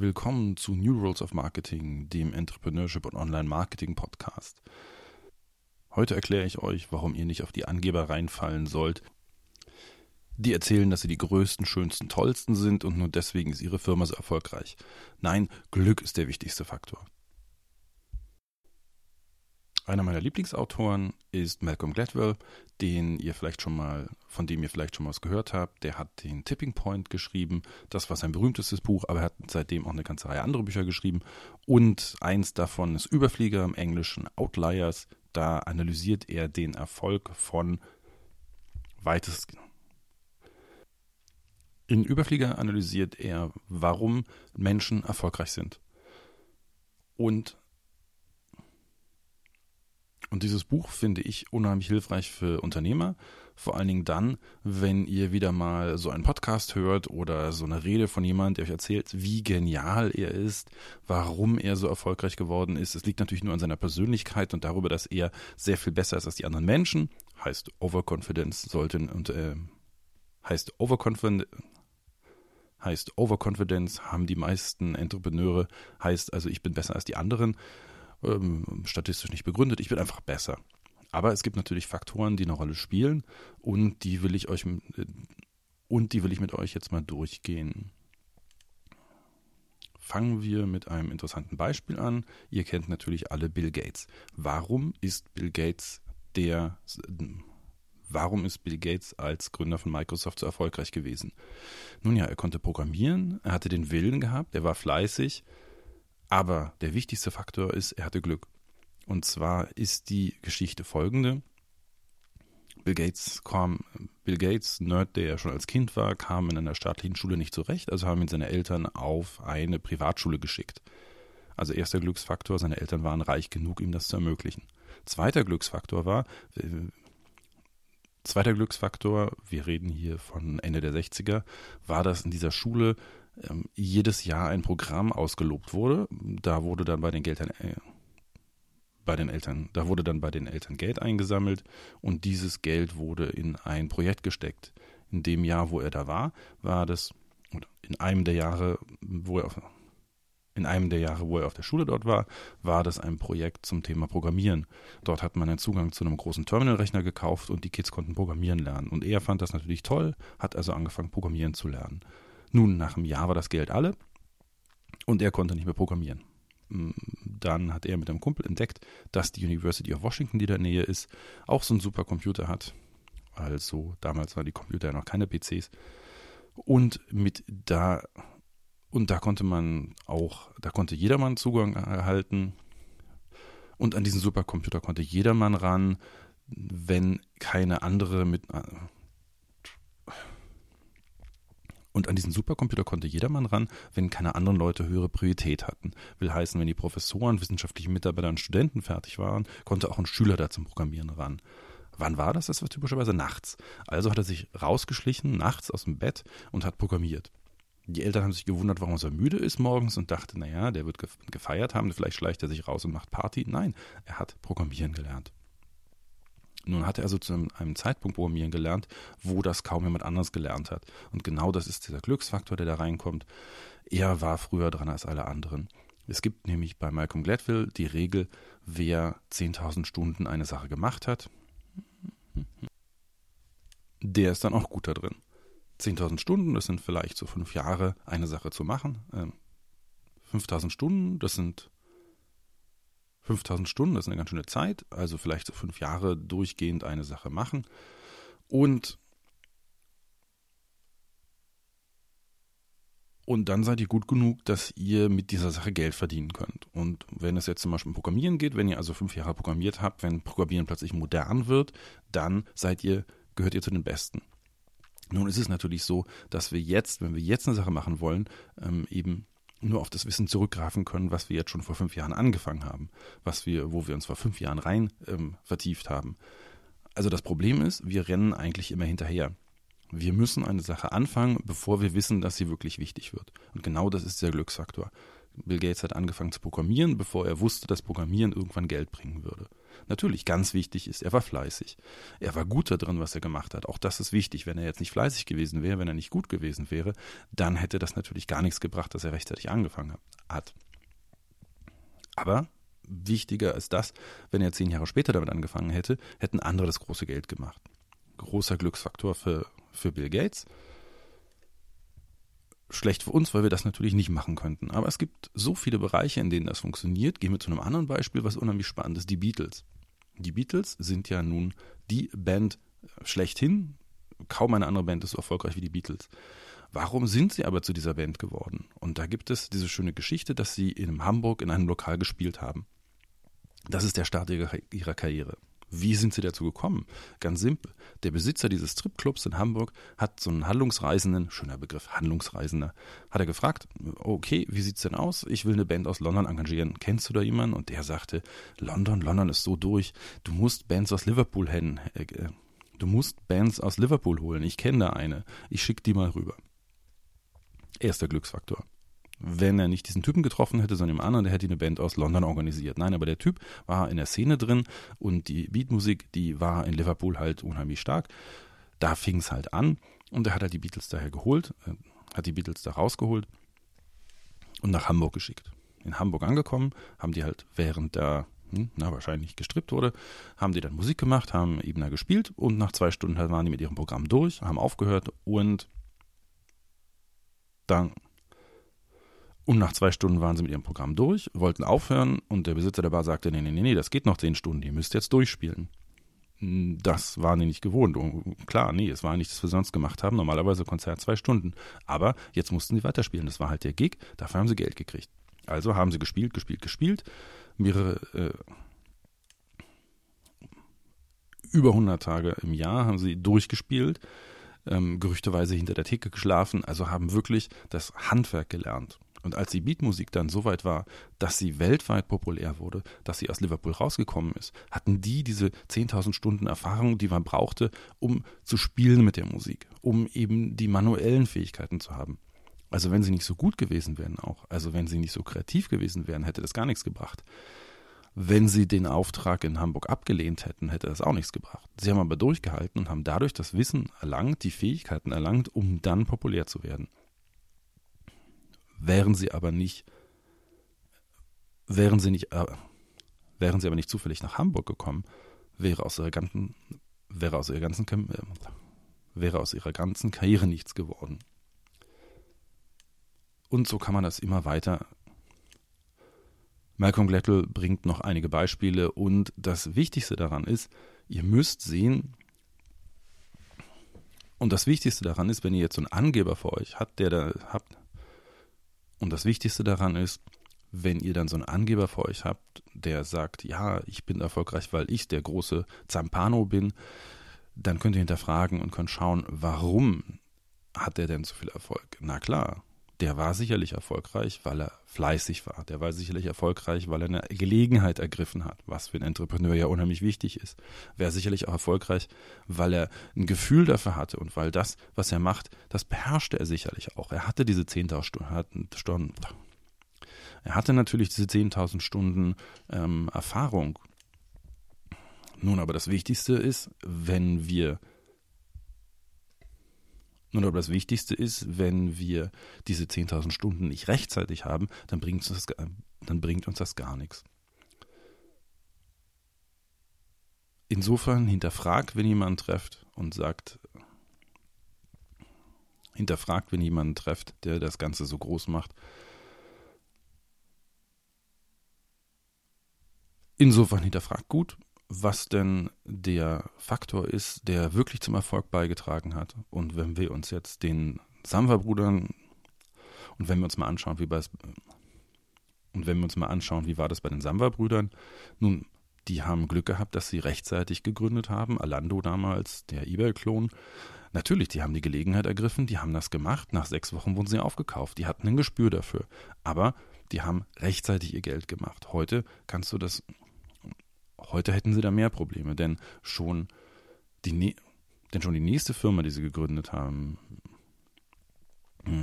Willkommen zu New Rules of Marketing, dem Entrepreneurship und Online Marketing Podcast. Heute erkläre ich euch, warum ihr nicht auf die Angeber reinfallen sollt, die erzählen, dass sie die größten, schönsten, tollsten sind und nur deswegen ist ihre Firma so erfolgreich. Nein, Glück ist der wichtigste Faktor. Einer meiner Lieblingsautoren ist Malcolm Gladwell, den ihr vielleicht schon mal, von dem ihr vielleicht schon mal was gehört habt. Der hat den Tipping Point geschrieben. Das war sein berühmtestes Buch, aber er hat seitdem auch eine ganze Reihe andere Bücher geschrieben. Und eins davon ist Überflieger im Englischen, Outliers. Da analysiert er den Erfolg von weitest. In Überflieger analysiert er, warum Menschen erfolgreich sind. Und und dieses Buch finde ich unheimlich hilfreich für Unternehmer, vor allen Dingen dann, wenn ihr wieder mal so einen Podcast hört oder so eine Rede von jemandem, der euch erzählt, wie genial er ist, warum er so erfolgreich geworden ist. Es liegt natürlich nur an seiner Persönlichkeit und darüber, dass er sehr viel besser ist als die anderen Menschen. Heißt Overconfidence sollten und äh, heißt Overconfidence heißt Overconfidence haben die meisten Entrepreneure, heißt also ich bin besser als die anderen ähm, statistisch nicht begründet, ich bin einfach besser. Aber es gibt natürlich Faktoren, die eine Rolle spielen und die will ich euch äh, und die will ich mit euch jetzt mal durchgehen. Fangen wir mit einem interessanten Beispiel an. Ihr kennt natürlich alle Bill Gates. Warum ist Bill Gates der Warum ist Bill Gates als Gründer von Microsoft so erfolgreich gewesen? Nun ja, er konnte programmieren, er hatte den Willen gehabt, er war fleißig, aber der wichtigste Faktor ist, er hatte Glück. Und zwar ist die Geschichte folgende. Bill Gates kam, Bill Gates, Nerd, der ja schon als Kind war, kam in einer staatlichen Schule nicht zurecht, also haben ihn seine Eltern auf eine Privatschule geschickt. Also erster Glücksfaktor, seine Eltern waren reich genug, ihm das zu ermöglichen. Zweiter Glücksfaktor war, äh, zweiter Glücksfaktor, wir reden hier von Ende der 60er, war, dass in dieser Schule ähm, jedes Jahr ein Programm ausgelobt wurde. Da wurde dann bei den Geldern äh, bei den Eltern, da wurde dann bei den Eltern Geld eingesammelt und dieses Geld wurde in ein Projekt gesteckt. In dem Jahr, wo er da war, war das in einem der Jahre, wo er auf, in einem der Jahre, wo er auf der Schule dort war, war das ein Projekt zum Thema Programmieren. Dort hat man einen Zugang zu einem großen Terminalrechner gekauft und die Kids konnten Programmieren lernen. Und er fand das natürlich toll, hat also angefangen, Programmieren zu lernen. Nun, nach einem Jahr war das Geld alle und er konnte nicht mehr programmieren. Mm, dann hat er mit einem Kumpel entdeckt, dass die University of Washington, die da in der Nähe ist, auch so einen Supercomputer hat. Also damals waren die Computer ja noch keine PCs. Und mit da und da konnte man auch, da konnte jedermann Zugang erhalten. Und an diesen Supercomputer konnte jedermann ran, wenn keine andere mit und an diesen Supercomputer konnte jedermann ran, wenn keine anderen Leute höhere Priorität hatten. Will heißen, wenn die Professoren, wissenschaftliche Mitarbeiter und Studenten fertig waren, konnte auch ein Schüler da zum Programmieren ran. Wann war das? Das war typischerweise nachts. Also hat er sich rausgeschlichen, nachts aus dem Bett und hat programmiert. Die Eltern haben sich gewundert, warum er so müde ist morgens und dachte, naja, der wird gefeiert haben, vielleicht schleicht er sich raus und macht Party. Nein, er hat Programmieren gelernt. Nun hat er also zu einem Zeitpunkt programmieren gelernt, wo das kaum jemand anders gelernt hat. Und genau das ist dieser Glücksfaktor, der da reinkommt. Er war früher dran als alle anderen. Es gibt nämlich bei Malcolm Gladwell die Regel, wer 10.000 Stunden eine Sache gemacht hat, der ist dann auch gut da drin. 10.000 Stunden, das sind vielleicht so fünf Jahre, eine Sache zu machen. 5.000 ähm, Stunden, das sind 5000 Stunden, das ist eine ganz schöne Zeit, also vielleicht so fünf Jahre durchgehend eine Sache machen. Und, und dann seid ihr gut genug, dass ihr mit dieser Sache Geld verdienen könnt. Und wenn es jetzt zum Beispiel um Programmieren geht, wenn ihr also fünf Jahre programmiert habt, wenn Programmieren plötzlich modern wird, dann seid ihr, gehört ihr zu den Besten. Nun ist es natürlich so, dass wir jetzt, wenn wir jetzt eine Sache machen wollen, ähm, eben nur auf das Wissen zurückgreifen können, was wir jetzt schon vor fünf Jahren angefangen haben, was wir, wo wir uns vor fünf Jahren rein ähm, vertieft haben. Also das Problem ist, wir rennen eigentlich immer hinterher. Wir müssen eine Sache anfangen, bevor wir wissen, dass sie wirklich wichtig wird. Und genau das ist der Glücksfaktor. Bill Gates hat angefangen zu programmieren, bevor er wusste, dass Programmieren irgendwann Geld bringen würde. Natürlich, ganz wichtig ist, er war fleißig. Er war gut darin, was er gemacht hat. Auch das ist wichtig. Wenn er jetzt nicht fleißig gewesen wäre, wenn er nicht gut gewesen wäre, dann hätte das natürlich gar nichts gebracht, dass er rechtzeitig angefangen hat. Aber wichtiger ist das, wenn er zehn Jahre später damit angefangen hätte, hätten andere das große Geld gemacht. Großer Glücksfaktor für, für Bill Gates schlecht für uns, weil wir das natürlich nicht machen könnten. Aber es gibt so viele Bereiche, in denen das funktioniert. Gehen wir zu einem anderen Beispiel, was unheimlich spannend ist, die Beatles. Die Beatles sind ja nun die Band schlechthin. Kaum eine andere Band ist so erfolgreich wie die Beatles. Warum sind sie aber zu dieser Band geworden? Und da gibt es diese schöne Geschichte, dass sie in Hamburg in einem Lokal gespielt haben. Das ist der Start ihrer Karriere. Wie sind sie dazu gekommen? Ganz simpel. Der Besitzer dieses Stripclubs in Hamburg hat so einen Handlungsreisenden, schöner Begriff, Handlungsreisender, hat er gefragt, okay, wie sieht's denn aus? Ich will eine Band aus London engagieren. Kennst du da jemanden? Und der sagte, London, London ist so durch. Du musst Bands aus Liverpool hin. Äh, äh, du musst Bands aus Liverpool holen. Ich kenne da eine. Ich schick die mal rüber. Erster Glücksfaktor wenn er nicht diesen Typen getroffen hätte, sondern jemand anderen, der hätte eine Band aus London organisiert. Nein, aber der Typ war in der Szene drin und die Beatmusik, die war in Liverpool halt unheimlich stark. Da fing es halt an und er hat halt die Beatles daher geholt, äh, hat die Beatles da rausgeholt und nach Hamburg geschickt. In Hamburg angekommen, haben die halt während da, hm, na wahrscheinlich gestrippt wurde, haben die dann Musik gemacht, haben eben da gespielt und nach zwei Stunden halt waren die mit ihrem Programm durch, haben aufgehört und dann und nach zwei Stunden waren sie mit ihrem Programm durch, wollten aufhören und der Besitzer der Bar sagte, nee, nee, nee, nee, das geht noch zehn Stunden, ihr müsst jetzt durchspielen. Hm, das waren die nicht gewohnt. Und klar, nee, es war nicht, was wir sonst gemacht haben. Normalerweise Konzert zwei Stunden. Aber jetzt mussten sie weiterspielen. Das war halt der Gig, dafür haben sie Geld gekriegt. Also haben sie gespielt, gespielt, gespielt. Mehrere, äh, über 100 Tage im Jahr haben sie durchgespielt. Ähm, gerüchteweise hinter der Theke geschlafen. Also haben wirklich das Handwerk gelernt. Und als die Beatmusik dann so weit war, dass sie weltweit populär wurde, dass sie aus Liverpool rausgekommen ist, hatten die diese 10.000 Stunden Erfahrung, die man brauchte, um zu spielen mit der Musik, um eben die manuellen Fähigkeiten zu haben. Also wenn sie nicht so gut gewesen wären auch, also wenn sie nicht so kreativ gewesen wären, hätte das gar nichts gebracht. Wenn sie den Auftrag in Hamburg abgelehnt hätten, hätte das auch nichts gebracht. Sie haben aber durchgehalten und haben dadurch das Wissen erlangt, die Fähigkeiten erlangt, um dann populär zu werden. Wären sie aber nicht, wären sie nicht, äh, wären sie aber nicht zufällig nach Hamburg gekommen, wäre aus ihrer ganzen, wäre aus ihrer ganzen, äh, wäre aus ihrer ganzen Karriere nichts geworden. Und so kann man das immer weiter. Malcolm Gladwell bringt noch einige Beispiele und das Wichtigste daran ist, ihr müsst sehen, und das Wichtigste daran ist, wenn ihr jetzt so einen Angeber vor euch habt, der da habt, und das Wichtigste daran ist, wenn ihr dann so einen Angeber vor euch habt, der sagt, ja, ich bin erfolgreich, weil ich der große Zampano bin, dann könnt ihr hinterfragen und könnt schauen, warum hat er denn so viel Erfolg? Na klar, der war sicherlich erfolgreich, weil er fleißig war. Der war sicherlich erfolgreich, weil er eine Gelegenheit ergriffen hat, was für einen Entrepreneur ja unheimlich wichtig ist. Wäre sicherlich auch erfolgreich, weil er ein Gefühl dafür hatte und weil das, was er macht, das beherrschte er sicherlich auch. Er hatte diese 10.000 Stunden. Er hatte natürlich diese 10.000 Stunden ähm, Erfahrung. Nun, aber das Wichtigste ist, wenn wir nun, aber das Wichtigste ist, wenn wir diese 10.000 Stunden nicht rechtzeitig haben, dann bringt, uns das, dann bringt uns das gar nichts. Insofern hinterfragt, wenn jemand trefft und sagt, hinterfragt, wenn jemanden trefft, der das Ganze so groß macht. Insofern hinterfragt gut, was denn der Faktor ist, der wirklich zum Erfolg beigetragen hat. Und wenn wir uns jetzt den Samwa-Brudern und wenn wir uns mal anschauen, wie bei und wenn wir uns mal anschauen, wie war das bei den Samwa-Brüdern, nun, die haben Glück gehabt, dass sie rechtzeitig gegründet haben. Alando damals, der eBay-Klon. Natürlich, die haben die Gelegenheit ergriffen, die haben das gemacht. Nach sechs Wochen wurden sie aufgekauft. Die hatten ein Gespür dafür. Aber die haben rechtzeitig ihr Geld gemacht. Heute kannst du das Heute hätten sie da mehr Probleme, denn schon die, denn schon die nächste Firma, die sie gegründet haben,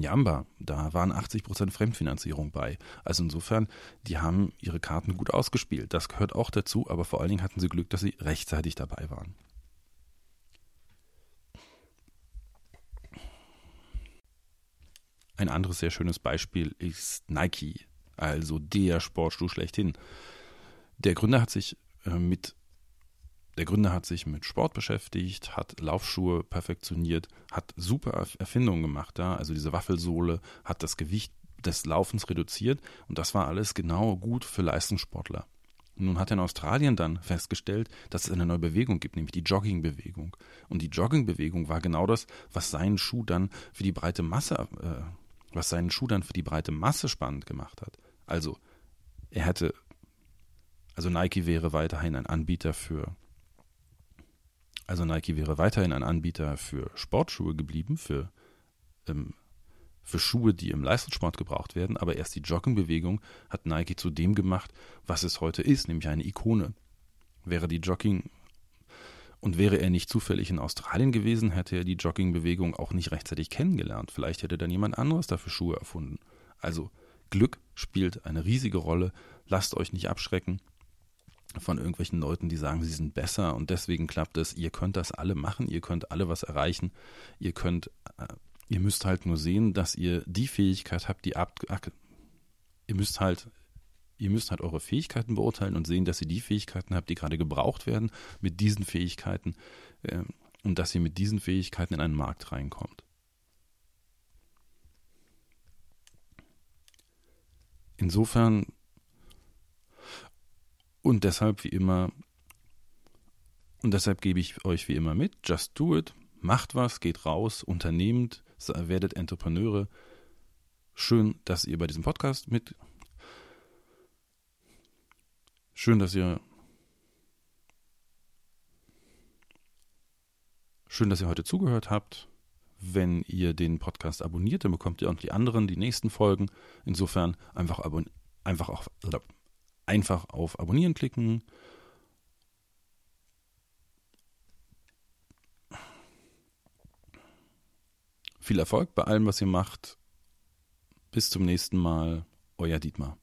Jamba, da waren 80% Fremdfinanzierung bei. Also insofern, die haben ihre Karten gut ausgespielt. Das gehört auch dazu, aber vor allen Dingen hatten sie Glück, dass sie rechtzeitig dabei waren. Ein anderes sehr schönes Beispiel ist Nike, also der Sportschuh schlechthin. Der Gründer hat sich mit der Gründer hat sich mit Sport beschäftigt, hat Laufschuhe perfektioniert, hat super Erfindungen gemacht da, also diese Waffelsohle, hat das Gewicht des Laufens reduziert und das war alles genau gut für Leistungssportler. Nun hat er in Australien dann festgestellt, dass es eine neue Bewegung gibt, nämlich die Joggingbewegung. Und die Joggingbewegung war genau das, was seinen Schuh dann für die breite Masse, äh, was seinen Schuh dann für die breite Masse spannend gemacht hat. Also er hätte, also Nike wäre weiterhin ein Anbieter für also Nike wäre weiterhin ein Anbieter für Sportschuhe geblieben, für, ähm, für Schuhe, die im Leistungssport gebraucht werden, aber erst die Joggingbewegung hat Nike zu dem gemacht, was es heute ist, nämlich eine Ikone. Wäre die Jogging und wäre er nicht zufällig in Australien gewesen, hätte er die Joggingbewegung auch nicht rechtzeitig kennengelernt. Vielleicht hätte dann jemand anderes dafür Schuhe erfunden. Also Glück spielt eine riesige Rolle. Lasst euch nicht abschrecken von irgendwelchen Leuten, die sagen, sie sind besser und deswegen klappt es. Ihr könnt das alle machen, ihr könnt alle was erreichen. Ihr könnt, äh, ihr müsst halt nur sehen, dass ihr die Fähigkeit habt, die ab, ihr müsst halt, ihr müsst halt eure Fähigkeiten beurteilen und sehen, dass ihr die Fähigkeiten habt, die gerade gebraucht werden, mit diesen Fähigkeiten äh, und dass ihr mit diesen Fähigkeiten in einen Markt reinkommt. Insofern und deshalb wie immer, und deshalb gebe ich euch wie immer mit, just do it, macht was, geht raus, unternehmt, werdet Entrepreneure. Schön, dass ihr bei diesem Podcast mit. Schön, dass ihr. Schön, dass ihr heute zugehört habt. Wenn ihr den Podcast abonniert, dann bekommt ihr auch die anderen, die nächsten Folgen. Insofern einfach, abon einfach auch einfach auf Abonnieren klicken. Viel Erfolg bei allem, was ihr macht. Bis zum nächsten Mal, euer Dietmar.